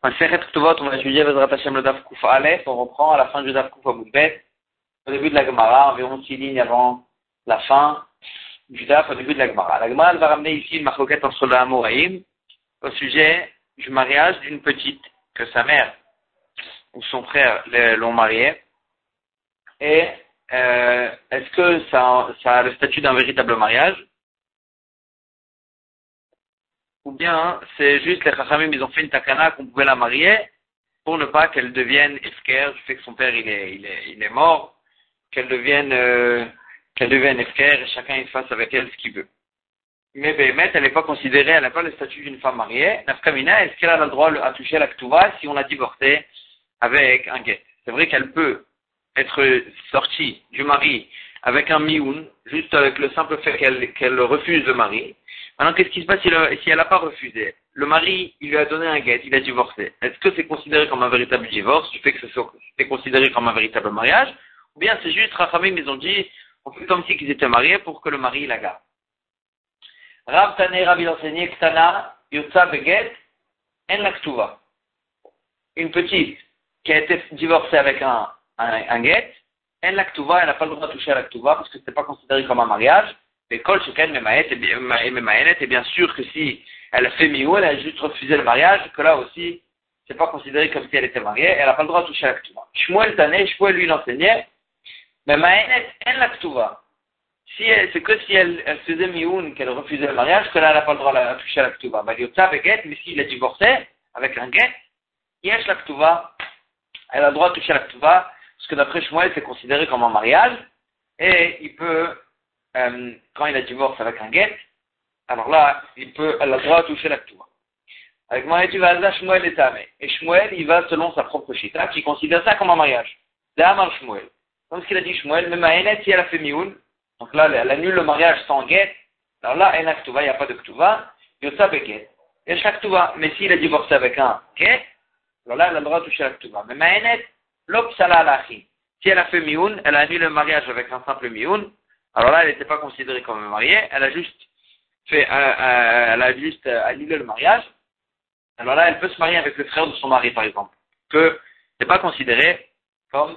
On va étudier le Daf Aleph. On reprend à la fin du Daf Moudbet, au début de la Gemara, environ six lignes avant la fin du Daf, au début de la Gemara. La Gemara va ramener ici une marloquette entre le Amoraïm au sujet du mariage d'une petite que sa mère ou son frère l'ont mariée. Et euh, est-ce que ça, ça a le statut d'un véritable mariage? Ou bien c'est juste les Chachamim, ils ont fait une takana qu'on pouvait la marier pour ne pas qu'elle devienne efker du fait que son père il est, il est, il est mort, qu'elle devienne, euh, qu'elle devienne efker et chacun il fasse avec elle ce qu'il veut. Mais Béhémet, elle n'est pas considérée, elle n'a pas le statut d'une femme mariée. Nafkamina, est-ce qu'elle a le droit à toucher la ktuva si on l'a divorcée avec un guet? C'est vrai qu'elle peut être sortie du mari avec un mioun, juste avec le simple fait qu'elle refuse le mari. Maintenant, qu'est-ce qui se passe si, elle n'a pas refusé? Le mari, il lui a donné un guet, il a divorcé. Est-ce que c'est considéré comme un véritable divorce, du fait que c'est considéré comme un véritable mariage? Ou bien c'est juste, Rachamim, ils ont dit, on fait comme si ils étaient mariés pour que le mari la garde. Rav Tane, Rav il enseignait, Ktana, Yotza Beget, En Laktuva. Une petite qui a été divorcée avec un, un, un guet, En Laktuva, elle n'a pas le droit de toucher à Laktuva parce que ce n'est pas considéré comme un mariage. Mais Kol Sheken et bien sûr que si elle a fait Miou, elle a juste refusé le mariage, que là aussi, c'est pas considéré comme si elle était mariée, elle n'a pas le droit de toucher à la Ktuva. Shmuel Tané, Shmuel lui l'enseignait, mais Maënet, elle la Ktuva. C'est que si elle, elle faisait Mioun, qu'elle refusait le mariage, que là, elle n'a pas le droit de toucher à la Ktuva. Bah, mais s'il a divorcé, avec un Get, Yesh la Ktuva, elle a le droit de toucher à la Ktuva, parce que d'après Shmuel, c'est considéré comme un mariage, et il peut euh, quand il a divorce avec un guet, alors là, il peut, elle a droit de toucher la tour. Avec Maïtu Vaza, Shmuel est tamé. Et Shmuel, il va selon sa propre chita, qui considère ça comme un mariage. D'Amar Shmuel. Comme ce qu'il a dit Shmuel, même Maïnet, si elle a fait mioun, donc là, elle annule le mariage sans guet, alors là, elle a ktuva, il n'y a pas de ktuva, yotsa beget. A chaque ktuva. Mais s'il a divorcé avec un guet, alors là, elle a le droit de toucher la ktuva. Mais Maïnet, l'opsala alachi. Si elle a fait mioun, elle a annulé le mariage avec un simple mioun, alors là, elle n'était pas considérée comme mariée, elle a juste fait, euh, euh, elle a juste euh, annulé le mariage. Alors là, elle peut se marier avec le frère de son mari, par exemple. Que n'est pas considéré comme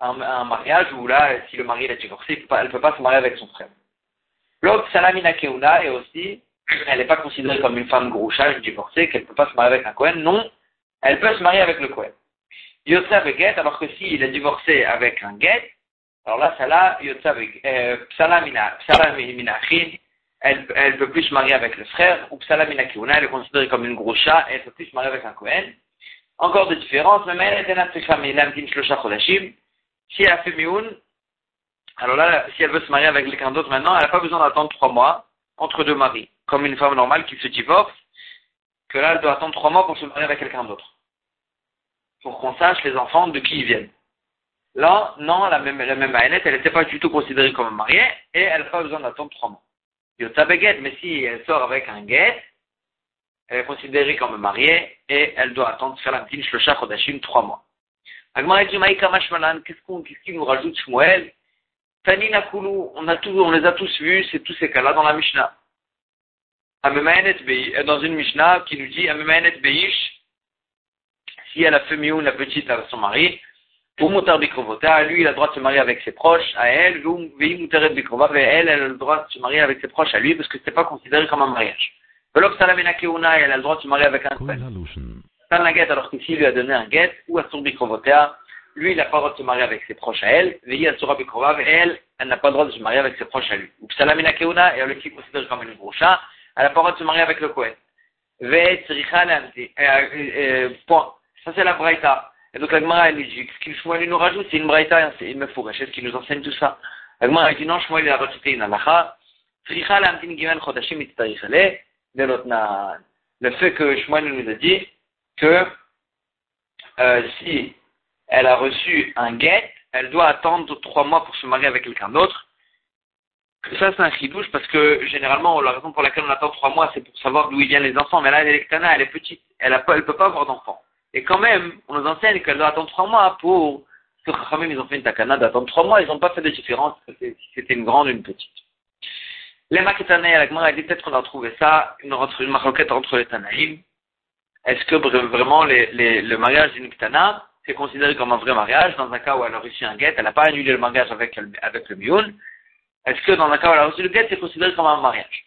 un, mariage où là, si le mari est divorcé, elle ne peut pas se marier avec son frère. L'autre, Salamina Keuna, est aussi, elle n'est pas considérée comme une femme grouchage divorcée, qu'elle ne peut pas se marier avec un Cohen. Non, elle peut se marier avec le Cohen. Yosef Get, alors que s'il est divorcé avec un Get, alors là, celle-là, euh, elle, elle peut plus se marier avec le frère, ou Psala Minakiuna, elle est considérée comme une grosse chat, elle peut plus se marier avec un Kohen. Encore de différences, mais elle est si elle a fait Mioun, alors là, si elle veut se marier avec quelqu'un d'autre maintenant, elle n'a pas besoin d'attendre trois mois entre deux maris, comme une femme normale qui se divorce, que là, elle doit attendre trois mois pour se marier avec quelqu'un d'autre. Pour qu'on sache les enfants de qui ils viennent. Là, non, la même, la même elle n'était pas du tout considérée comme mariée et elle n'a pas besoin d'attendre trois mois. mais si elle sort avec un guet, elle est considérée comme mariée et elle doit attendre petite shlosha trois mois. Qu'est-ce qu'on, qu'est-ce qu'il nous rajoute Shmuel? Tanina Kulu, on a tout, on les a tous vus, c'est tous ces cas-là dans la Mishnah. Dans une Mishnah qui nous dit, Beish, si elle a fait mieux la petite à son mari, lui, il a le droit de se marier avec ses proches, à elle, et elle, elle a le droit de se marier avec ses proches à lui, parce que c'est pas considéré comme un mariage. Velok Salamina Keuna, elle a le droit de se marier avec un Tan la guette, alors qu'ici, lui a donné un guette, ou à son Bikrovota, lui, il n'a pas le droit de se marier avec ses proches à elle, Vei Asura Bikrova, et elle, elle n'a pas le droit de se marier avec ses proches à lui. Ou Salamina Keuna, elle est considéré comme une brocha, elle n'a pas le droit de se marier avec le Kohen. Vei Tzricha Point. Ça, c'est la Braïta. Et donc la Gemara, elle dit, ce qu'il Shmuel nous rajoute, c'est une braïta, c'est une mefourache, est-ce qu'il nous enseigne tout ça La Gemara, elle dit, non, Shmuel, il a rajouté une halacha, Tricha l'amtin gimel chodashim itztarich Le fait que Shmuel nous a dit que euh, si elle a reçu un guet, elle doit attendre trois mois pour se marier avec quelqu'un d'autre. Ça, c'est un chidouche parce que généralement, la raison pour laquelle on attend trois mois, c'est pour savoir d'où viennent les enfants. Mais là, elle est elle est petite, elle ne peut pas avoir d'enfants. Et quand même, on nous enseigne qu'elle doit attendre trois mois pour que Chachamim, ils ont fait une takana d'attendre trois mois, ils n'ont pas fait de différence c'était une grande ou une petite. Les Maketanaï, à la Gemara, elle dit peut-être qu'on a trouvé ça, une, une maroquette entre les Tanaïm. est-ce que vraiment le mariage d'une ktana, c'est considéré comme un vrai mariage dans un cas où elle a reçu un guet, elle n'a pas annulé le mariage avec, le mioun Est-ce que dans un cas où elle a reçu le guet, c'est considéré comme un mariage?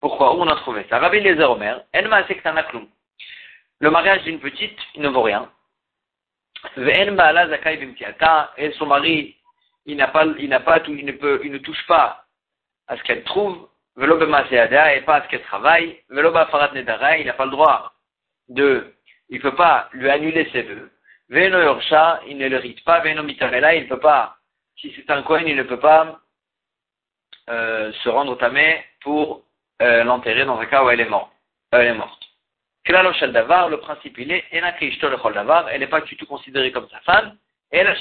Pourquoi? Où on a trouvé ça? Rabbi Lezer Omer, Enma Klum. Le mariage d'une petite, il ne vaut rien. Et son mari, il n'a pas, il n'a pas il ne peut, il ne touche pas à ce qu'elle trouve, velo et pas à ce qu'elle travaille, velo nedara, il n'a pas le droit de, il peut pas lui annuler ses vœux. Veno il ne le rite pas, veno mitarela, il ne peut pas, si c'est un coin, il ne peut pas euh, se rendre tamé pour euh, l'enterrer dans un cas où elle est morte. Euh, elle est morte. Davar, le principe il est, elle n'est pas du tout considérée comme sa femme, elle a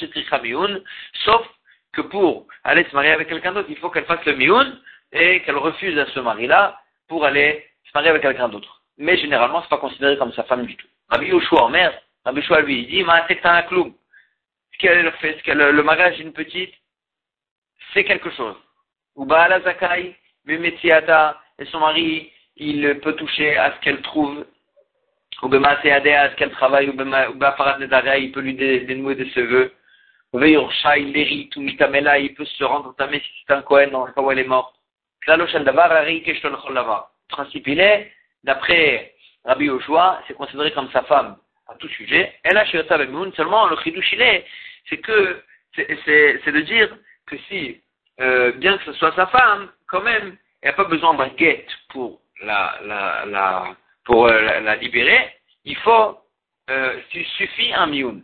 sauf que pour aller se marier avec quelqu'un d'autre, il faut qu'elle fasse le mioun et qu'elle refuse à ce mari-là pour aller se marier avec quelqu'un d'autre. Mais généralement, c'est pas considéré comme sa femme du tout. Rabbi Yoshua en mer, Rabbi Yoshua lui il dit, ma c'est un clou. Ce qu'elle fait, ce le mariage d'une petite, c'est quelque chose. Ou la zakai, et son mari, il peut toucher à ce qu'elle trouve, ou qu'elle travaille, ou il peut lui dénouer de ses vœux il il peut se rendre tamé si c'est un Kohen dans le cas où elle est morte. Le principe il est, d'après Rabbi Yoshua, c'est considéré comme sa femme à tout sujet. Et là, seulement le chidouch il est, c'est que, c'est de dire que si, euh, bien que ce soit sa femme, quand même, elle n'a pas besoin d'un guet pour la, la, pour euh, la, libérer. Il faut, euh, suffit un mioun.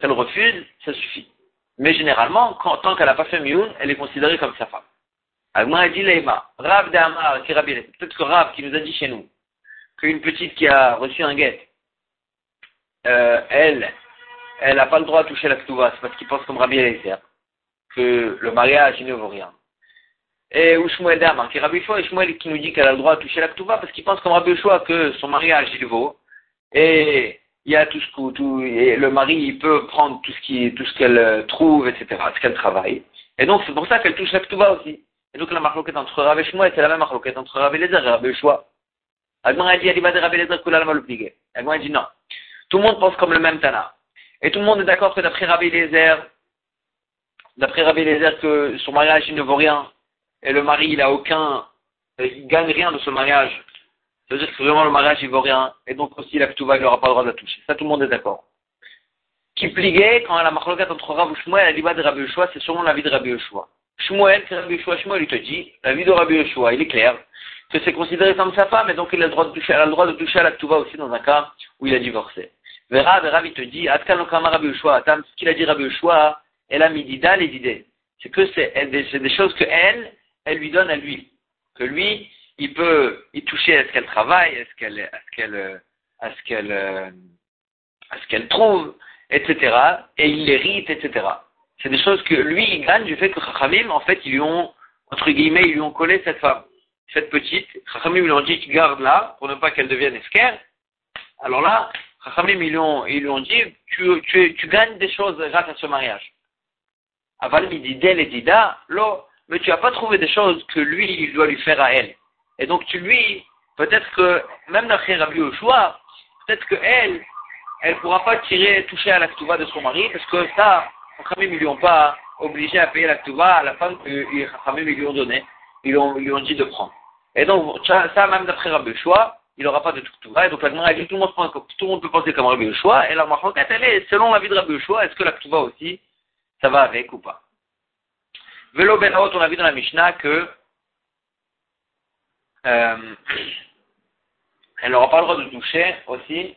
Elle refuse, ça suffit. Mais généralement, tant qu'elle n'a pas fait mioun, elle est considérée comme sa femme. Agma a dit Leima, Rav d'Amar, qui peut-être que Rav qui nous a dit chez nous, qu'une petite qui a reçu un guet, euh, elle, elle n'a pas le droit de toucher la ktouva, c'est parce qu'il pense comme Rabbi Eliezer, que le mariage, ne vaut rien. Et ou Shmuel d'Amar, qui Rabbi et Shmuel qui nous dit qu'elle a le droit de toucher la ktouva, parce qu'il pense comme Rabbi Yoshua que son mariage, il vaut, et il y a tout ce tout, et le mari il peut prendre tout ce qui tout ce qu'elle euh, trouve, etc., ce qu'elle travaille. Et donc c'est pour ça qu'elle touche la ketouba aussi. Et donc la marloquette entre et Shmuel, c'est la même marloquette entre et Lezer et et Shua. Agman a dit, et Lezer, Kula le plié. Agman a dit non. Tout le monde pense comme le même Tana. Et tout le monde est d'accord que d'après et Lezer, d'après et Lezer que son mariage il ne vaut rien. Et le mari il a aucun, il gagne rien de ce mariage ça veut dire que vraiment le mariage il vaut rien, et donc aussi la Ketouva il n'aura pas le droit de la toucher. Ça tout le monde est d'accord. Qui pliguait, quand elle a marqué entre Rav Shmuel, elle dit de Rabbi Yoshua, c'est sûrement la vie de Rabbi Yoshua. Shmuel, c'est Rabbi Yoshua, Shmuel il te dit, la vie de Rabbi Yoshua, il est clair, que c'est considéré comme sa femme, et donc il a le droit de toucher, elle a le droit de toucher à la Ketouva aussi dans un cas où il a divorcé. Vera, Rav il te dit, Rabbi ce qu'il a dit Rabbi Yoshua, elle a mis d'ida les idées. C'est que c'est des choses que elle, elle lui donne à lui. Que lui, il peut y toucher à ce qu'elle travaille, à ce qu'elle, à ce qu'elle, à ce qu'elle, trouve, etc. Et il l'hérite, etc. C'est des choses que lui, il gagne du fait que Chachamim, en fait, ils lui ont, entre guillemets, ils lui ont collé cette femme, cette petite. Chachamim, lui ont dit, tu gardes là, pour ne pas qu'elle devienne esquerre. Alors là, Chachamim, ils lui ont, ils lui ont dit, tu, tu, tu gagnes des choses grâce à ce mariage. Aval, d'elle et dida, l'eau, mais tu n'as pas trouvé des choses que lui, il doit lui faire à elle. Et donc tu lui, peut-être que même d'après Rabbi choix, peut-être qu'elle, elle ne pourra pas tirer, toucher à la ktouva de son mari, parce que ça, les ils ne lui ont pas obligé à payer la ktouva à la femme que les ils lui ont donné, ils, lui ont dit de prendre. Et donc, ça, même d'après Rabbi choix, il n'aura pas de ktouva, et donc la dit tout le monde, peut penser comme Rabbi choix, et la marquette, elle est, selon l'avis de Rabbi choix, est-ce que la ktouva aussi, ça va avec ou pas? Velo Ben on a vu dans la Mishnah que euh, elle n'aura pas le droit de toucher aussi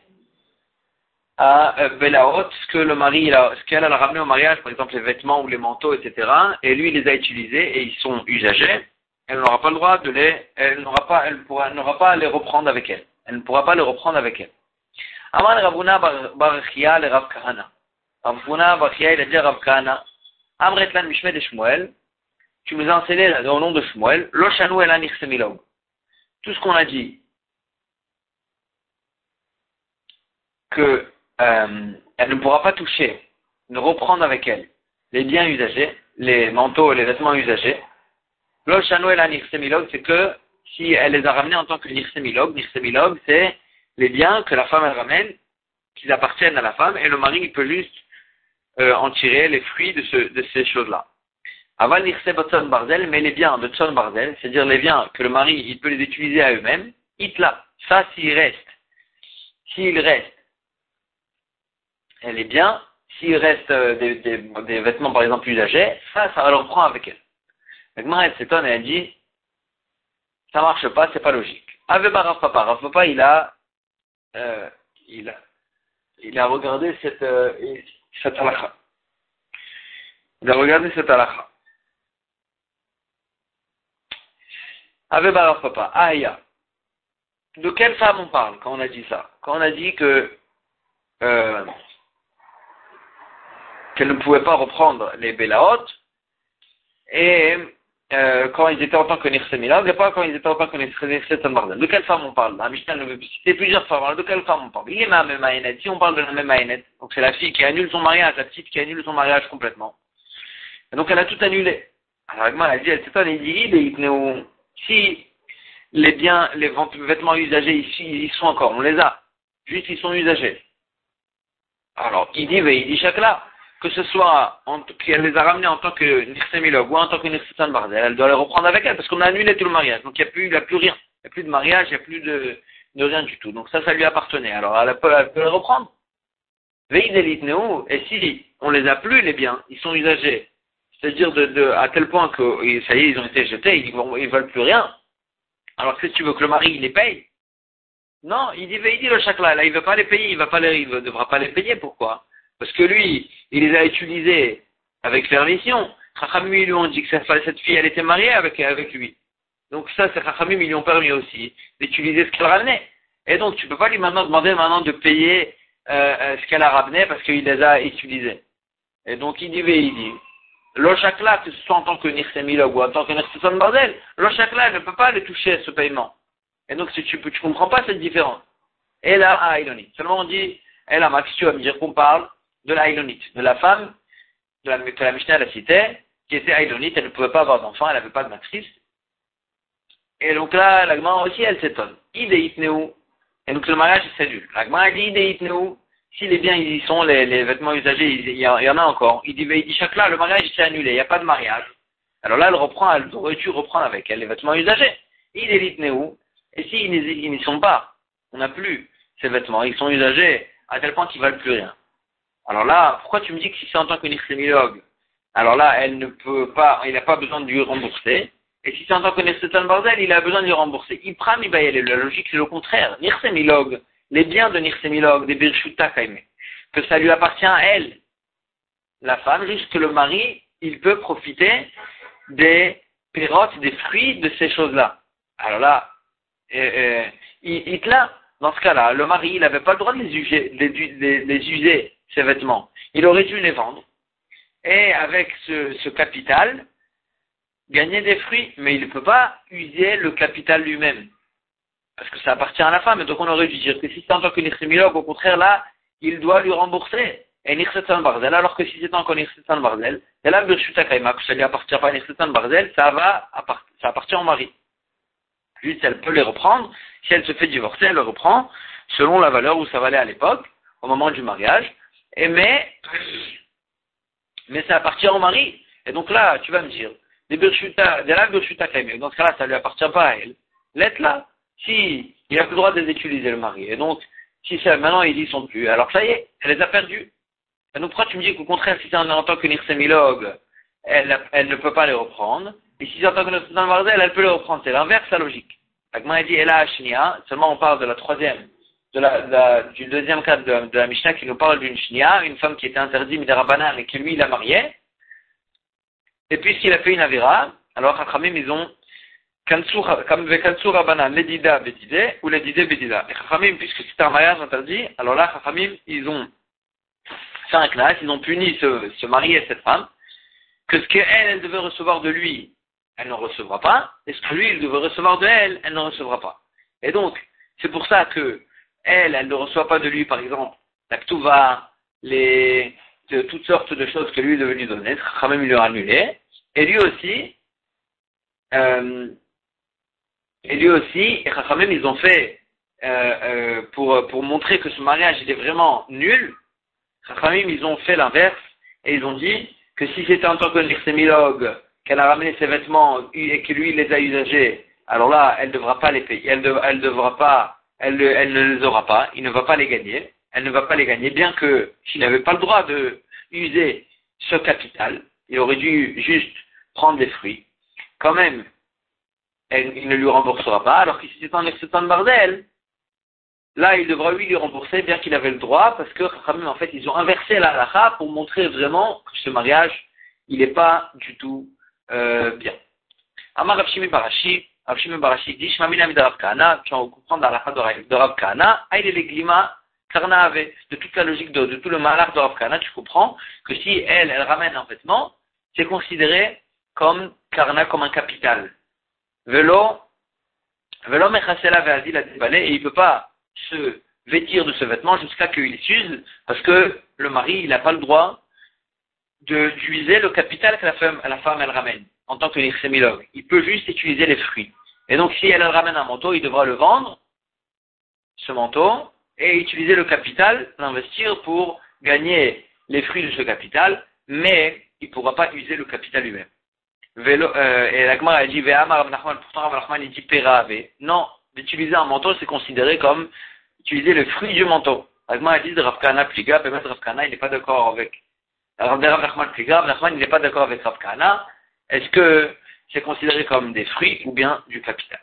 à euh, Belaot, ce que le mari, ce qu'elle a ramené au mariage, par exemple les vêtements ou les manteaux, etc. Et lui, il les a utilisés et ils sont usagés. Elle n'aura pas le droit de les, elle n'aura pas, elle pourra, n'aura pas à les reprendre avec elle. Elle ne pourra pas les reprendre avec elle. Aman Ravuna Barachia le Rav Kahana. Ravuna Barachia, il a dit Rav Kahana. Amretlan Mishme de Shmuel. Tu nous as enseigné au nom de Shmuel. Lo Shanu Elan Ichsemilog tout ce qu'on a dit, qu'elle euh, ne pourra pas toucher, ne reprendre avec elle les biens usagés, les manteaux et les vêtements usagés, l'Oshano et la c'est que si elle les a ramenés en tant que nirsemilog, nirsemilog c'est les biens que la femme elle ramène, qu'ils appartiennent à la femme, et le mari il peut juste euh, en tirer les fruits de, ce, de ces choses-là. Aval Nirse Barzel, mais les biens de Tson Barzel, c'est-à-dire les biens que le mari il peut les utiliser à eux-mêmes, itla, ça s'il reste. S'il reste, elle est bien. S'il reste euh, des, des, des, vêtements, par exemple, usagés, ça, ça le reprend avec elle. Maintenant, elle s'étonne et elle dit, ça marche pas, c'est pas logique. Ave Rav Papa, Rav Papa, il a, euh, il a, il a regardé cette, euh, cette halakha. Il a regardé cette halakha. Ave Rav Papa, Aya. De quelle femme on parle quand on a dit ça? Quand on a dit que euh, qu'elle ne pouvait pas reprendre les Bélaot, et euh, quand ils étaient en tant que Nirsemilog, et pas quand ils étaient en tant que Nirsemilog. De quelle femme on parle? La Mishnah veut citer plusieurs femmes. De quelle femme on parle? Il est ma même Si on parle de la même Aïnet, donc c'est la fille qui annule son mariage, la petite qui annule son mariage complètement. Et donc elle a tout annulé. Alors elle a dit, elle s'étonne, il dit, si les biens, les vêtements usagés ici, ils sont encore, on les a. Juste ils sont usagés. Alors, il dit, il dit chaque là que ce soit qu'elle les a ramenés en tant que Nirsemilog ou en tant que Nirsesan Barzel, elle doit les reprendre avec elle parce qu'on a annulé tout le mariage. Donc il n'y a plus, rien. Il n'y a plus de mariage, il n'y a plus de, rien du tout. Donc ça, ça lui appartenait. Alors elle peut, elle peut les reprendre. Et si on les a plus, les biens, ils sont usagés. C'est-à-dire à tel point que ça y est, ils ont été jetés, ils ne ils veulent plus rien. Alors que si tu veux que le mari il les paye? Non, il dit, il dit le chakla, là, il ne veut pas les payer, il ne devra pas les payer. Pourquoi? Parce que lui, il les a utilisés avec permission. Chachamim, lui ont dit que cette fille, elle était mariée avec, avec lui. Donc ça, c'est Chachamim, ils lui ont permis aussi d'utiliser ce qu'elle ramenait. Et donc, tu peux pas lui maintenant demander maintenant de payer euh, euh ce qu'elle a ramené parce qu'il les a utilisés. Et donc, il dit, il dit, l'Ochakla, que ce soit en tant que Nirsemilog ou en tant que Nirsemilog l'Ochakla ne peut pas les toucher ce paiement. Et donc, si tu ne comprends pas cette différence. Et là, à Iloni. Seulement on dit, et là, Max, tu vas me dire qu'on parle de la de la femme de la, que la Mishnah la cité, qui était Aïlonite, elle ne pouvait pas avoir d'enfant, elle n'avait pas de matrice. Et donc là, l'agma aussi, elle s'étonne. Idéitneu. Et donc le mariage c'est nul. L'agma dit Idéitneu. Si les biens ils y sont, les, vêtements usagés, il y, en a encore. Il dit, il chaque là, le mariage s'est annulé, il n'y a pas de mariage. Alors là, elle reprend, elle aurait reprendre avec elle les vêtements usagés. Idéitneu. Et s'ils n'y sont pas, on n'a plus ces vêtements, ils sont usagés à tel point qu'ils valent plus rien. Alors là, pourquoi tu me dis que si c'est en tant que nirsémilogue, alors là, elle ne peut pas, il n'a pas besoin de lui rembourser. Et si c'est en tant que Bordel, il a besoin de lui rembourser. Ipram Ibayel, la logique c'est le contraire. Nirsemilog, les biens de Nirsemilog, des Birshuta que ça lui appartient à elle. La femme, juste que le mari, il peut profiter des pérotes, des fruits de ces choses-là. Alors là, euh, euh, là, dans ce cas-là, le mari, il n'avait pas le droit de les user, les, les user ses vêtements. Il aurait dû les vendre. Et avec ce, capital, gagner des fruits. Mais il ne peut pas user le capital lui-même. Parce que ça appartient à la femme. Et donc on aurait dû dire que si c'est en tant que au contraire là, il doit lui rembourser. Et Nirsetan Barzel, alors que si c'est encore Nirsetan Barzel, et là, Birshuta Kaima, que ça lui appartient pas Nirsetan Barzel, ça va, ça appartient au mari. Juste, elle peut les reprendre. Si elle se fait divorcer, elle le reprend selon la valeur où ça valait à l'époque, au moment du mariage. Mais, mais ça appartient au mari. Et donc là, tu vas me dire, des Birshuta, des laves Birshuta dans ce cas-là, ça lui appartient pas à elle. L'être là, si, il a plus le droit de les utiliser, le mari. Et donc, si ça, maintenant ils y sont plus, alors ça y est, elle les a perdus. Et donc pourquoi tu me dis qu'au contraire, si c'est en, tant que nirsémilogue, elle, ne peut pas les reprendre, et si c'est en tant que nirsémilogue, elle peut les reprendre. C'est l'inverse, la logique. Agma dit, elle a seulement on parle de la troisième de la, du deuxième cas de, la Mishnah qui nous parle d'une shnia, une femme qui était interdite midarabanan et qui lui la mariait. Et puisqu'il a fait une avira, alors Chachamim ils ont Ledida Bedide ou Ledide Bedida. Et Chachamim, puisque c'était un mariage interdit, alors là Chachamim ils ont fait un classe, ils ont puni ce, ce mari et cette femme, que ce qu'elle elle devait recevoir de lui, elle ne recevra pas, et ce que lui il devait recevoir de elle, elle ne recevra pas. Et donc, c'est pour ça que elle, elle ne reçoit pas de lui, par exemple, la ktuva, les, toutes sortes de choses que lui est devenu donner, il lui a annulé, et lui aussi, euh, et lui aussi, et Chachamim, ils ont fait euh, euh, pour, pour montrer que ce mariage est vraiment nul, Chachamim, ils ont fait l'inverse et ils ont dit que si c'était en tant que nixémilogue qu'elle a ramené ses vêtements et que lui les a usagés, alors là, elle ne devra pas les payer, elle, ne devra pas, elle, elle ne les aura pas, il ne va pas les gagner, elle ne va pas les gagner, bien que s'il n'avait pas le droit de user ce capital, il aurait dû juste prendre des fruits. Quand même, il ne lui remboursera pas, alors si c'est en excédent de bardel, là, il devra lui lui rembourser, bien qu'il avait le droit, parce que en fait, ils ont inversé la pour montrer vraiment que ce mariage, il n'est pas du tout euh, bien. Amar Rabshimi Barashi, Rabshimi Barashi dit, Shmamina Midarav Kana, tu vas comprendre la halakha de Rav Kana, Aïe les glima de toute la logique de, tout le malheur de Rav Kana, tu comprends que si elle, elle ramène un vêtement, c'est considéré comme Karna, comme un capital. Velo, Velo Mechasela déballé et il ne peut pas se vêtir de ce vêtement jusqu'à qu'il s'use, parce que le mari, il n'a pas le droit d'utiliser le capital que la femme, la femme, elle ramène, en tant que nixémilogue. Il peut juste utiliser les fruits. Et donc, si elle, ramène un manteau, il devra le vendre, ce manteau, et utiliser le capital, l'investir pour gagner les fruits de ce capital, mais il ne pourra pas utiliser le capital lui-même. Euh, et l'Agmar a dit, pourtant Rav il dit. Non, d'utiliser un manteau, c'est considéré comme utiliser le fruit du manteau. L'Agmar a dit Rav Kana Pliga, Rav Kana, il n'est pas d'accord avec. Rav Nachman Pliga, Rav il n'est pas d'accord avec Rav Kana. Est-ce que c'est considéré comme des fruits ou bien du capital?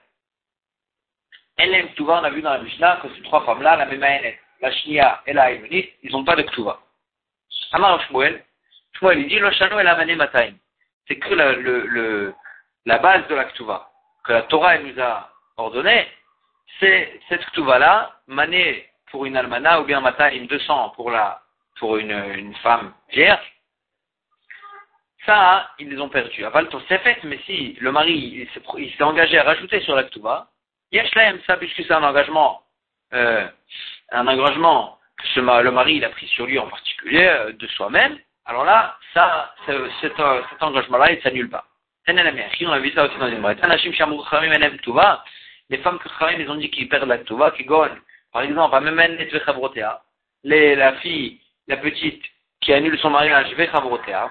Elem Ktuva, on a vu dans la Mishnah que ces trois femmes-là, la Memaenet, la Shnia et la Emunit, ils n'ont pas de Ktuva. Amar Shmuel, Shmuel, il dit, le Shano et la Mataim. C'est que la, base de la Ktuva, que la Torah nous a ordonné, c'est cette Ktuva-là, Mané pour une Almana ou bien Mataim 200 pour la, pour une, une femme vierge. Ça, ils les ont perdus. Aval fait, mais si le mari il s'est engagé à rajouter sur la Ktuva, Yeshlaem, ça, puisque c'est un engagement, euh, un engagement que le mari il a pris sur lui en particulier, euh, de soi-même, alors là, ça, cet, engagement-là, il ne s'annule pas. On a vu ça aussi dans une Les femmes que Khamim, ils ont dit qu'ils perdent la Tuva, qui gagnent, par exemple, la fille, la petite, qui annule son mariage, Vechavrotea,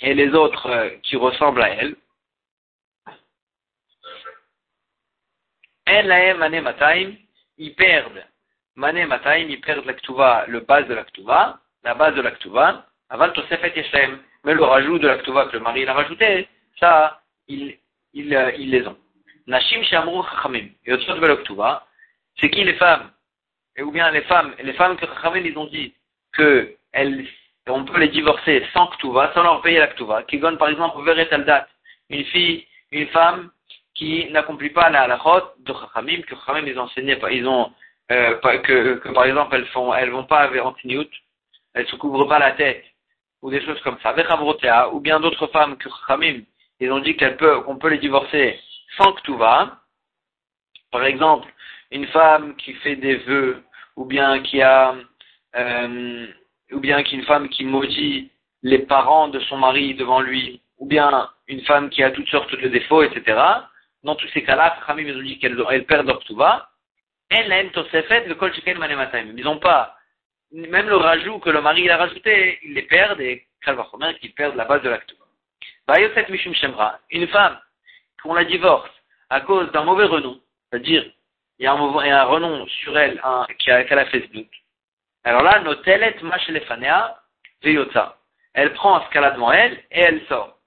et les autres euh, qui ressemblent à elle, ils perdent. Ils perdent la le base de la la base de la ktuva. Aval tosefet yeshem. Mais le rajout de la que le mari a rajouté, ça, ils, ils, euh, ils les ont. Nashim shamru chachamim. Et au de la c'est qui les femmes? Et ou bien les femmes, les femmes que chachamim, ils ont dit que elles, on peut les divorcer sans ktuva, sans leur payer la. Qui gagne par exemple, veret date. Une fille, une femme, qui n'accomplit pas la halachot de Chachamim, que Chachamim les enseignait pas. Ils ont, euh, que, que, par exemple, elles font, elles vont pas avec antiniout, elles se couvrent pas la tête, ou des choses comme ça. Ou bien d'autres femmes que Chachamim, ils ont dit qu'on peut les divorcer sans que tout va. Par exemple, une femme qui fait des vœux, ou bien qui a, euh, ou bien qu'une femme qui maudit les parents de son mari devant lui, ou bien une femme qui a toutes sortes de défauts, etc dans tous ces cas-là, Khamim ils ont dit qu'elles perdent leur le kol Ils n'ont pas, même le rajout que le mari a rajouté, ils les perdent et Kalvachomer qu'ils perdent la base de l'actuva. Bayoset Mishum Shemra, une femme qu'on la divorce à cause d'un mauvais renom, c'est-à-dire il y a un, renom sur elle qu'elle a, fait ce doute. Alors là, notelet machelefanea veyota. Elle prend ce qu'elle a devant elle et elle sort.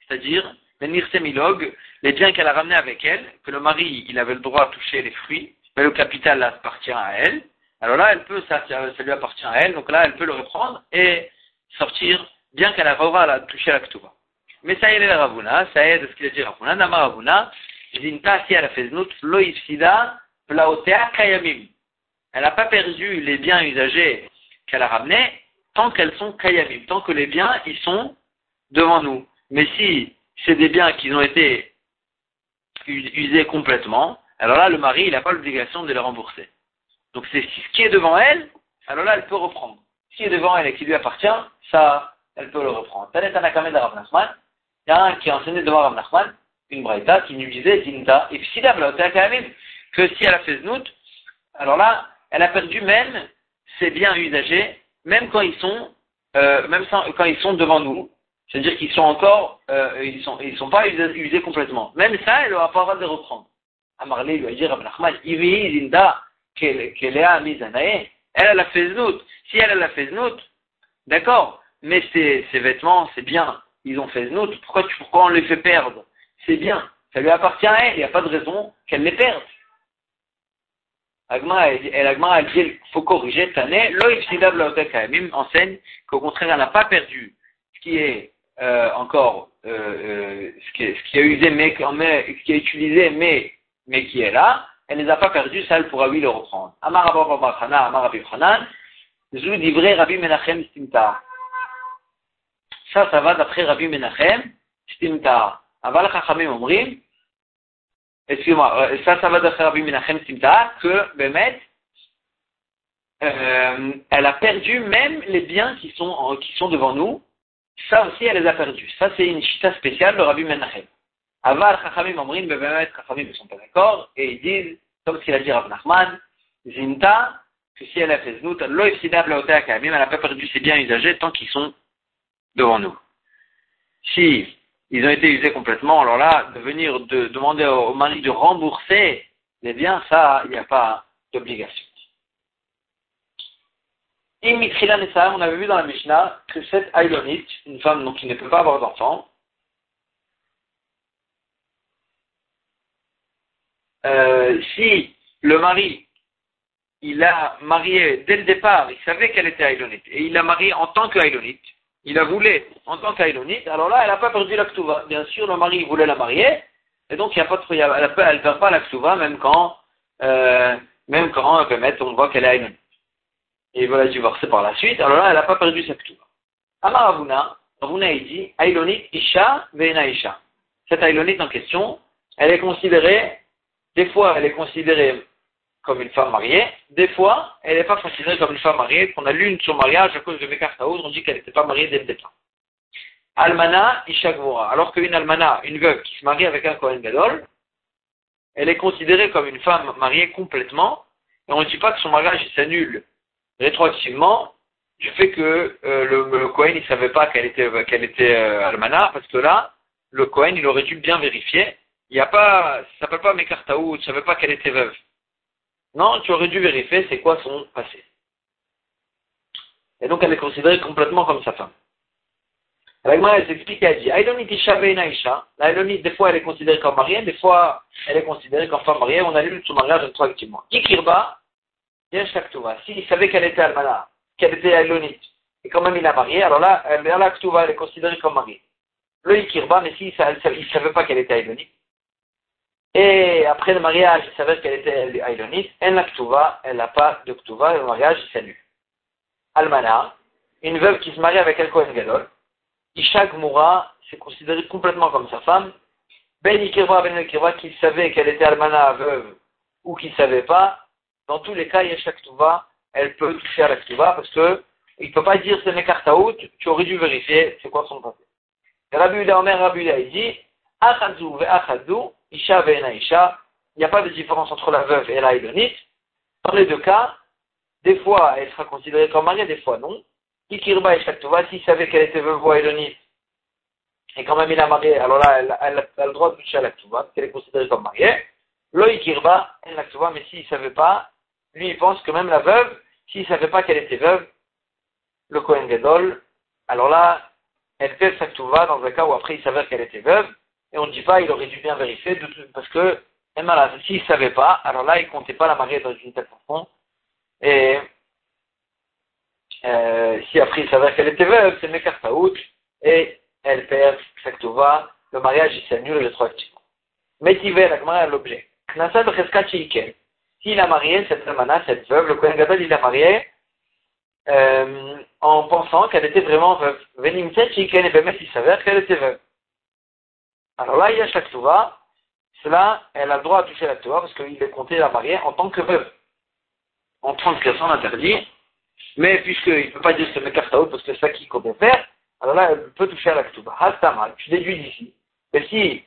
C'est-à-dire, le nirsemilog, les biens qu'elle a ramenés avec elle, que le mari, il avait le droit de toucher les fruits, mais le capital appartient à elle. Alors là, elle peut, ça, ça lui appartient à elle, donc là, elle peut le reprendre et sortir, bien qu'elle ait à toucher la ktuva. Mais ça y est, Ravuna, ça aide ce qu'il a dit Ravuna, Nama Ravuna, Zinta si elle a fait znut, lo plaotea kayamim. Elle n'a pas perdu les biens usagés qu'elle a ramenés tant qu'elles sont kayamim, tant que les biens, ils sont devant nous. Mais si c'est des biens qui ont été usés complètement, alors là, le mari, il n'a pas l'obligation de les rembourser. Donc c'est ce qui est devant elle, alors là, elle peut reprendre. Ce qui est devant elle et qui lui appartient, ça, elle peut le reprendre. Rav. Il y a un qui a enseigné devant Rav Nachman, une braïta, qui nous disait, Dinta, et que si elle a fait znout, alors là, elle a perdu même ses biens usagés, même quand ils sont, euh, même quand ils sont devant nous. C'est-à-dire qu'ils sont encore, euh, ils sont, ils sont pas usés, complètement. Même ça, elle n'aura pas le droit de les reprendre. Amarlé lui a dit, Rabbi Nachman, Zinda, qu'elle a mis elle, elle a fait znout. Si elle, a fait znout, d'accord, mais ses, vêtements, c'est bien, ils ont fait znout, pourquoi, pourquoi on les fait perdre? C'est bien, ça lui appartient à elle, il n'y a pas de raison qu'elle les perde. Agma, elle, elle dit, il faut corriger, Tané, même enseigne qu'au contraire, elle n'a pas perdu ce qui est euh, encore, euh, euh, ce, qui est, est usé, mais, ce qui est utilisé, mais, mais qui est là, elle ne les a pas perdus, ça, elle pourra lui le reprendre. Amar Abba Amar Rabbi Chanan, Zou divrei Rabbi Menachem Stimta. Ça, ça va d'après Rabbi Menachem Stimta. Aval Chachamim Omrim, excusez-moi, euh, ça, ça va d'après Rabbi Menachem Simta, que, Bemet, euh, elle a perdu même les biens qui sont, qui sont devant nous. Ça aussi, elle les a perdus. Ça, c'est une chita spéciale de Rabbi Menachem. Aval Chachamim Omrim, Bemet, Chachamim ne sont pas d'accord, et ils disent, comme ce qu'il a dit Rabbi Nachman, Zinta, que si elle a fait znout, elle n'a pas perdu ses biens usagés tant qu'ils sont devant nous. Si ils ont été usés complètement, alors là, de venir de, demander au, mari de rembourser les biens, ça, il n'y a pas d'obligation. on avait vu dans la Mishnah que cette Ailonite, une femme donc, qui ne peut pas avoir d'enfant, euh, si le mari, il a marié dès le départ, il savait qu'elle était Ailonite, et il l'a mariée en tant que il a voulu en tant qu'aïlonite, alors là, elle n'a pas perdu la Bien sûr, le mari voulait la marier, et donc il n'y a pas de, elle ne perd pas la même quand, euh, même quand, euh, on voit qu'elle est aïlonite. Et il va la divorcer par la suite, alors là, elle n'a pas perdu sa ktuva. Amar Avuna, Avuna il dit, aïlonite isha veena isha. Cette aïlonite en question, elle est considérée, des fois, elle est considérée comme une femme mariée. Des fois, elle n'est pas considérée comme une femme mariée, qu'on a lu son mariage à cause de Mekartaouz, on dit qu'elle n'était pas mariée dès le départ. Almana Ishagvora. Alors qu'une almana, une veuve qui se marie avec un Kohen Gadol, elle est considérée comme une femme mariée complètement, et on ne dit pas que son mariage s'annule rétroactivement du fait que euh, le, Kohen ne savait pas qu'elle était, qu'elle était euh, almana, parce que là, le Kohen il aurait dû bien vérifier. Il n'y a pas, ça s'appelle pas Mekartaouz, il ne savait pas qu'elle était veuve. Non, tu aurais dû vérifier c'est quoi son passé. Et donc elle est considérée complètement comme sa femme. Ragma, elle s'explique, elle dit. La des fois, elle est considérée comme mariée, des fois, elle est considérée comme femme mariée. On a lu son mariage rétroactivement. Ikirba. S'il savait qu'elle était Almana, qu'elle était Aïdonit, et quand même il a marié, alors là, elle, elle est considérée comme mariée. Le Ikirba, mais s'il ne savait pas qu'elle était Aïdonit, et après le mariage, il s'avère qu'elle était Aïlonite. Elle n'a elle n'a pas de Ktuva, et le mariage s'annule. Almana, une veuve qui se marie avec un Kohen Gadol. Ishak Moura, c'est considéré complètement comme sa femme. Ben Ikirva, Ben Ikirva, qu'il savait qu'elle était Almana veuve ou qu'il ne savait pas. Dans tous les cas, Yeshak Ktuva, elle peut toucher à la Ktuva parce que il ne peut pas dire c'est Mekartaout, tu aurais dû vérifier c'est quoi son passé. Rabbi Uda Omer, Rabbi Uda, il dit, Achadou, Isha Isha, il n'y a pas de différence entre la veuve et la Elonite. Dans les deux cas, des fois elle sera considérée comme mariée, des fois non. Ikirba et Shaktuva, s'il savait qu'elle était veuve ou Elonite, et quand même il a marié, alors là elle, a le droit de toucher à l'Aktuva, parce qu'elle est considérée comme mariée. Lo Ikirba et l'Aktuva, mais s'il ne savait pas, lui il pense que même la veuve, s'il ne savait pas qu'elle était veuve, le Kohen Gadol, alors là, elle fait Saktuva dans un cas où après il s'avère qu'elle était veuve, et on ne dit pas, il aurait dû bien vérifier, parce que, s'il ne savait pas, alors là, il ne comptait pas la mariée dans une telle façon. Et euh, si après il s'avère qu'elle était veuve, c'est Mekartaout, et elle perd va, le mariage il s'annule rétroactivement. Métivé, la Gemara l'objet. S'il a marié cette femme, cette veuve, le Kohen Gadol, il a marié euh, en pensant qu'elle était vraiment veuve. Venimset Chiken, et il s'avère qu'elle était veuve. Alors là, il y a Shaktuva. Cela, elle a le droit à toucher la Torah parce qu'il est compté la mariée en tant que veuve. En transgression interdit. Mais puisqu'il ne peut pas dire ce Mekartaout parce que c'est ça qu'il comptait faire, alors là, elle peut toucher à la Ktuba. Hastama, tu déduis d'ici. Mais si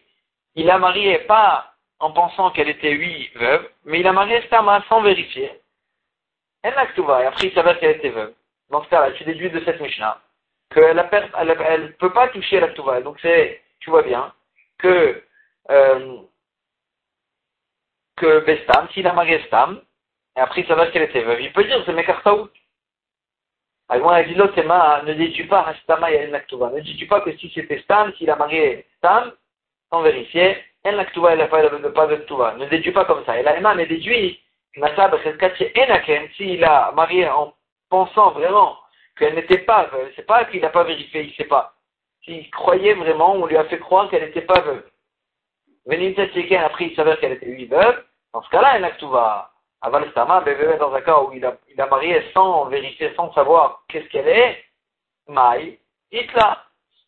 il a marié pas en pensant qu'elle était oui veuve, mais il a marié Stama sans vérifier. Elle n'a que Et après, il s'avère qu'elle était veuve. Dans ce cas-là, tu déduis de cette Mishnah qu'elle ne elle, peut pas toucher la Ktuva. Donc c'est, tu vois bien, que, euh, que Bestam, s'il a marié Stam, et après il s'avère qu'elle était veuve, il peut dire c'est Mekartaout. Alors, elle dit l'autre, ne dis-tu pas Hastama et Naktuva. Ne dis-tu pas que si c'était Stam, s'il a marié Stam, sans vérifier, El Naktuva, il n'a pas, de Ktuva. Ne déduis pas comme ça. Et la ne déduit, Nasab, Enaken, s'il a marié en pensant vraiment qu'elle n'était pas c'est pas qu'il n'a pas vérifié, il ne sait pas. S'il croyait vraiment, on lui a fait croire qu'elle n'était pas veuve. Venim après il s'avère qu'elle était lui veuve, dans ce cas-là, El Naktuva. Aval Stama, dans un cas où il a, marié sans vérifier, sans savoir qu'est-ce qu'elle est, Maï, Itla.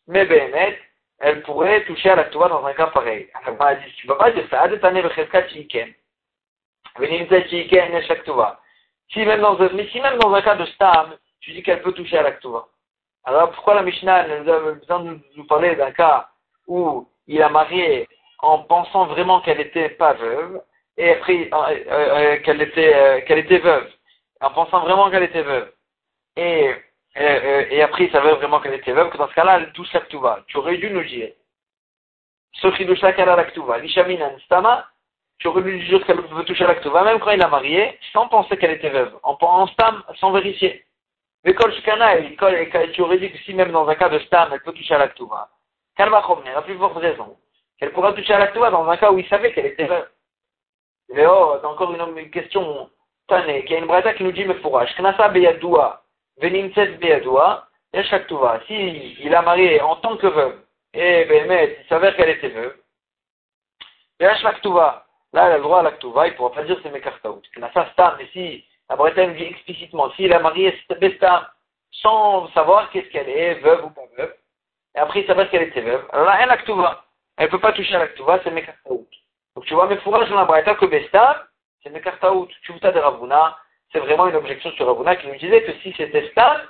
Mais Behemet, elle pourrait toucher à la dans un cas pareil. Alors, elle dit, tu ne peux pas dire ça, Adetane Becheskat Chiken. Venimzet Chiken, Neshak Torah. Si même mais si même dans un cas de Stam, tu dis qu'elle peut toucher à la. Alors pourquoi la Mishnah nous a besoin de nous parler d'un cas où il a marié en pensant vraiment qu'elle n'était pas veuve, et après euh, euh, qu'elle était euh, qu'elle était veuve, en pensant vraiment qu'elle était veuve. Et et après il s'avère vraiment qu'elle était veuve, que dans ce cas-là, elle touche la ktuva. Tu aurais dû nous dire. Sophie de à la ktuva. L'ishaminan stama, tu aurais dû dire qu'elle veut toucher la ktuva, même quand il a marié, sans penser qu'elle était veuve, en stam, sans vérifier. Mais quand tu aurais dit que si même dans un cas de stam, elle peut toucher à la ktuva. Kalma la plus forte raison. Elle pourra toucher à la dans un cas où il savait qu'elle était veuve. Et oh, encore une, question tannée, qui a une brata qui nous dit, mais fourrage, knasa beyadoua, venimtset beyadoua, yashaktuva. Si il a marié en tant que veuve, et ben, il s'avère qu'elle était veuve, yashaktuva. Là, elle a le droit à l'actuva, il ne pourra pas dire c'est mekartaout. Knasa stam, mais si, la nous dit explicitement, s'il a marié bestam, sans savoir qu'est-ce qu'elle est, veuve ou pas veuve, et après il s'avère qu'elle était veuve, alors là, elle l'actuva. Elle ne peut pas toucher à l'actuva, c'est mekartaout. Donc tu vois, mais fourrage dans la Braïta que Bestam, c'est Mekartaout, Tchouta de Ravuna, c'est vraiment une objection sur Ravuna qui nous disait que si c'était Stam,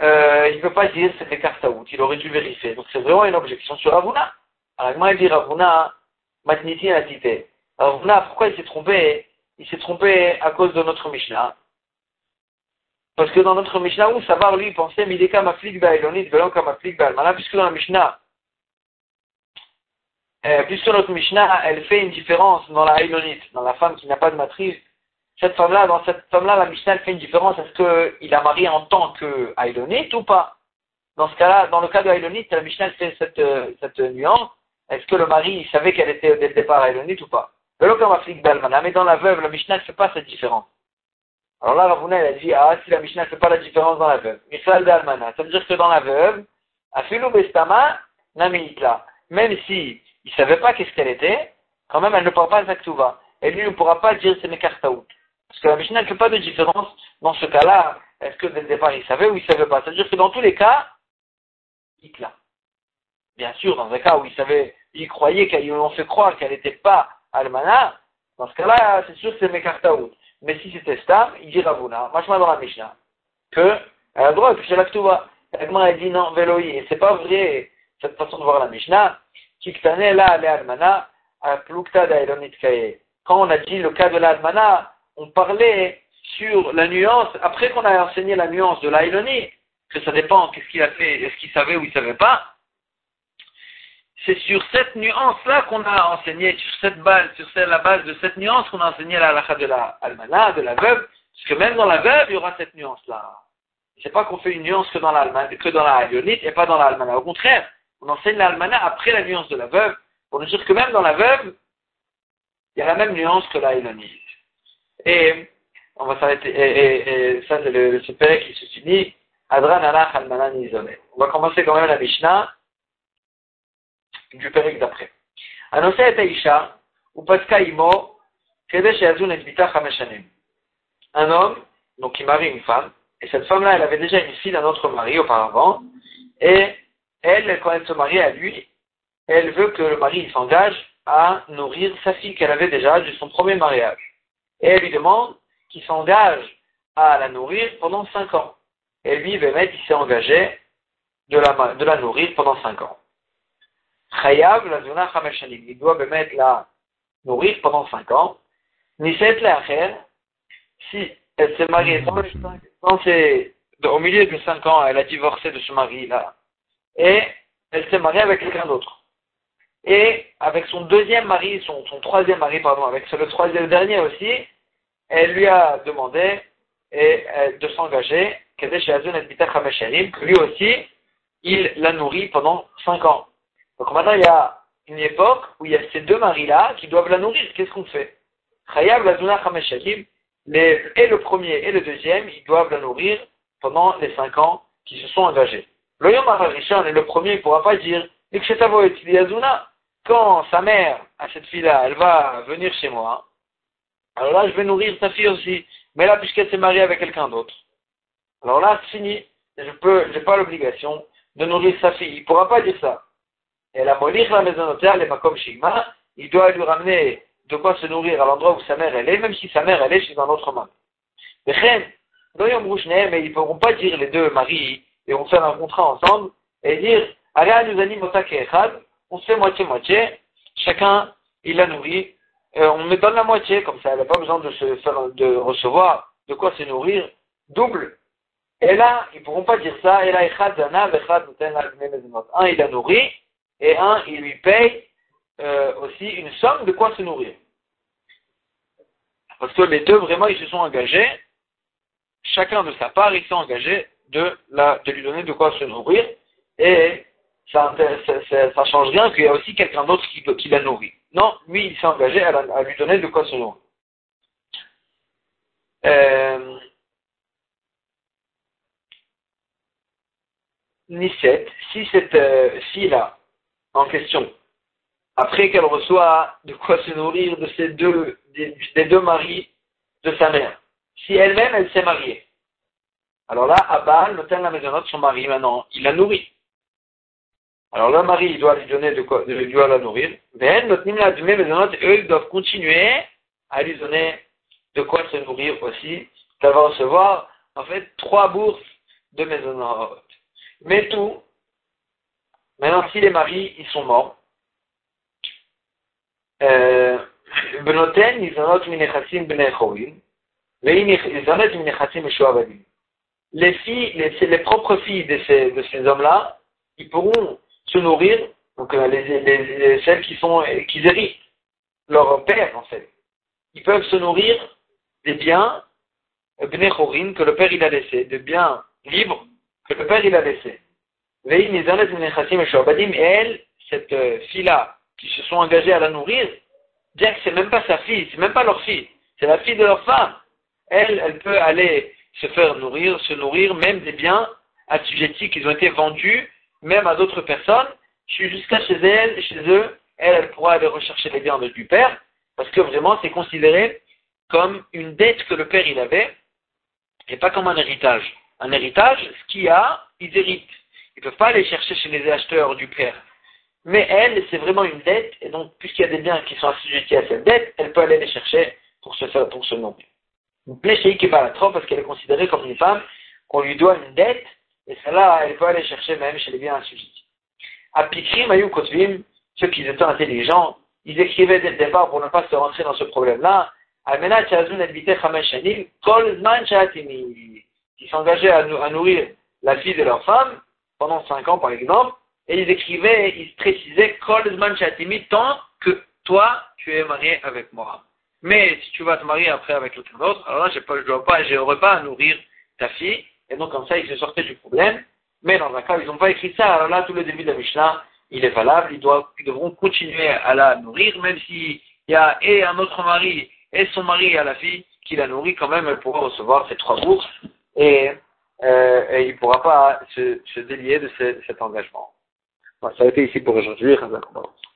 euh, il ne peut pas dire c'est Mekartaout, il aurait dû vérifier. Donc c'est vraiment une objection sur Ravuna. Alors comment il dit Ravuna, Matniti a cité. Ravuna, pourquoi il s'est trompé Il s'est trompé à cause de notre Mishnah. Parce que dans notre Mishnah, où savoir lui penser Mideka Maflik Ba'elonit, Velon Kamaflik Ba'almana, puisque dans la Mishnah, euh, puisque notre Mishnah, elle fait une différence dans la Haïlonite, dans la femme qui n'a pas de matrice. Cette femme-là, dans cette femme-là, la Mishnah, elle fait une différence. Est-ce qu'il a marié en tant que ou pas? Dans ce cas-là, dans le cas de Haïlonite, la Mishnah, elle fait cette, euh, cette nuance. Est-ce que le mari, il savait qu'elle était dès le départ Haïlonite ou pas? Mais dans la veuve, la Mishnah ne fait pas cette différence. Alors là, Ravuna, elle a dit, ah, si la Mishnah ne fait pas la différence dans la veuve. Michal d'Almana. Ça veut dire que dans la veuve, Afilu Bestama. Même si il savait pas qu'est-ce qu'elle était, quand même elle ne parle pas Zaktuva. Et lui ne pourra pas dire c'est Mekartaout. Parce que la Mishnah ne fait pas de différence dans ce cas-là. Est-ce que dès le départ il savait ou il ne savait pas? C'est-à-dire que dans tous les cas, il l'a. Bien sûr, dans un cas où il savait, il croyait qu'ils ont fait croire qu'elle n'était pas Almana, dans ce cas-là, c'est sûr que c'est Mekartaout. Mais si c'était Stam, il dit Ravuna, machma dans la Mishnah, que elle a le droit de toucher la Ktuva. Elle dit non, Veloï. Et c'est pas vrai cette façon de voir la Mishnah. Quand on a dit le cas de l'almana, on parlait sur la nuance, après qu'on a enseigné la nuance de l'aïlonie, que ça dépend, qu'est-ce qu'il a fait, est-ce qu'il savait ou il savait pas, c'est sur cette nuance-là qu'on a enseigné, sur cette base, sur la base de cette nuance qu'on a enseigné la halakha de la almana, de la veuve, parce que même dans la veuve, il y aura cette nuance-là. C'est pas qu'on fait une nuance que dans que dans la et pas dans la Au contraire, on enseigne l'almana après la nuance de la veuve, pour nous dire que même dans la veuve, il y a la même nuance que la Elonite. Et on va s'arrêter, et, ça c'est le, le qui se finit, Adran almana. On va commencer quand même la Mishnah du pérec d'après. Un homme, donc qui marie une femme, et cette femme-là, elle avait déjà une fille d'un autre mari auparavant, et elle, quand elle se marie à lui, elle veut que le mari s'engage à nourrir sa fille qu'elle avait déjà de son premier mariage. Et elle lui demande qu'il s'engage à la nourrir pendant cinq ans. Et lui, Bémet, il s'est engagé de la, de la nourrir pendant cinq ans. Chayav la zona Il doit me mettre la nourrir pendant 5 ans. Niset le'acher, si elle s'est mariée dans c'est au milieu de 5 ans, elle a divorcé de ce mari-là, et elle s'est mariée avec quelqu'un d'autre. Et avec son deuxième mari, son, son troisième mari, pardon, avec le troisième dernier aussi, elle lui a demandé et, euh, de s'engager, que lui aussi, il la nourrit pendant 5 ans. Donc maintenant, il y a une époque où il y a ces deux maris-là qui doivent la nourrir. Qu'est-ce qu'on fait? Chayab, la et le premier et le deuxième, ils doivent la nourrir pendant les 5 ans qui se sont engagés. Le Yom et le premier, il ne pourra pas dire, quand sa mère, à cette fille-là, elle va venir chez moi, alors là, je vais nourrir sa fille aussi. Mais là, puisqu'elle s'est mariée avec quelqu'un d'autre, alors là, c'est fini. Je j'ai pas l'obligation de nourrir sa fille. Il pourra pas dire ça. Et la molir la il doit lui ramener de quoi se nourrir à l'endroit où sa mère elle est, même si sa mère elle est chez un autre mari. Mais ils ne pourront pas dire les deux maris et on faire un contrat ensemble et dire, allez, nous anime on se fait moitié-moitié, chacun il la nourrit, on me donne la moitié, comme ça elle n'a pas besoin de se faire, de recevoir de quoi se nourrir double. Et là, ils ne pourront pas dire ça, et là, un il la nourrit, et un il lui paye euh, aussi une somme de quoi se nourrir. Parce que les deux, vraiment, ils se sont engagés, chacun de sa part, ils sont engagés de, la, de lui donner de quoi se nourrir, et ça, ça, change rien qu'il y a aussi quelqu'un d'autre qui, qui la nourrit. Non, lui, il s'est engagé à, lui donner de quoi se nourrir. Euh, si cette euh, fille-là, en question, après qu'elle reçoit de quoi se nourrir de ces deux, des, deux maris de sa mère, si elle-même, elle, s'est mariée, alors là, Abba, l'hôtel la maison de son mari, maintenant, il la nourrit. Alors le mari, il doit lui donner de quoi, il doit la nourrir. Mais notre eux, ils doivent continuer à lui donner de quoi se nourrir aussi. Ça va recevoir, en fait, trois bourses de maisonnot. Mais tout, maintenant, si les maris, ils sont morts, euh, les filles, les, les propres filles de ces, de ces hommes-là, ils pourront se nourrir, donc euh, les, les, celles qui sont qui héritent leur père en fait. Ils peuvent se nourrir des biens que le père il a laissé, des biens libres que le père il a laissé. Et elle, cette euh, fille-là, qui se sont engagées à la nourrir, bien que c'est même pas sa fille, c'est même pas leur fille, c'est la fille de leur femme. Elle, elle peut aller se faire nourrir, se nourrir même des biens assujettis qui ont été vendus même à d'autres personnes, jusqu'à chez elle, chez eux, elle, elle pourra aller rechercher les biens du père, parce que vraiment c'est considéré comme une dette que le père il avait, et pas comme un héritage. Un héritage, ce qu'il a, ils héritent. Ils ne peuvent pas aller chercher chez les acheteurs du père. Mais elle, c'est vraiment une dette, et donc puisqu'il y a des biens qui sont assujettis à cette dette, elle peut aller les chercher pour se faire, pour se nommer. Va la trop parce qu'elle est considérée comme une femme qu'on lui doit une dette, et celle-là, elle peut aller chercher même chez les biens assujettis. À Pikrim, Kotvim, ceux qui étaient intelligents, ils écrivaient dès le départ pour ne pas se rentrer dans ce problème-là, qui s'engageaient à, nourrir la fille de leur femme pendant cinq ans par exemple, et ils écrivaient, ils précisaient tant que toi tu es marié avec moi. Mais si tu vas te marier après avec quelqu'un d'autre, alors là je ne dois pas, j'aurai pas à nourrir ta fille, et donc, comme ça, ils se sortaient du problème. Mais dans un cas, ils n'ont pas écrit ça. Alors là, tout le début de la Mishnah, il est valable. Ils, doivent, ils devront continuer à la nourrir, même s'il y a et un autre mari et son mari et la fille qui la nourrit, quand même, elle pourra recevoir ces trois bourses et, euh, et il ne pourra pas se, se délier de, cet engagement. ça a été ici pour aujourd'hui.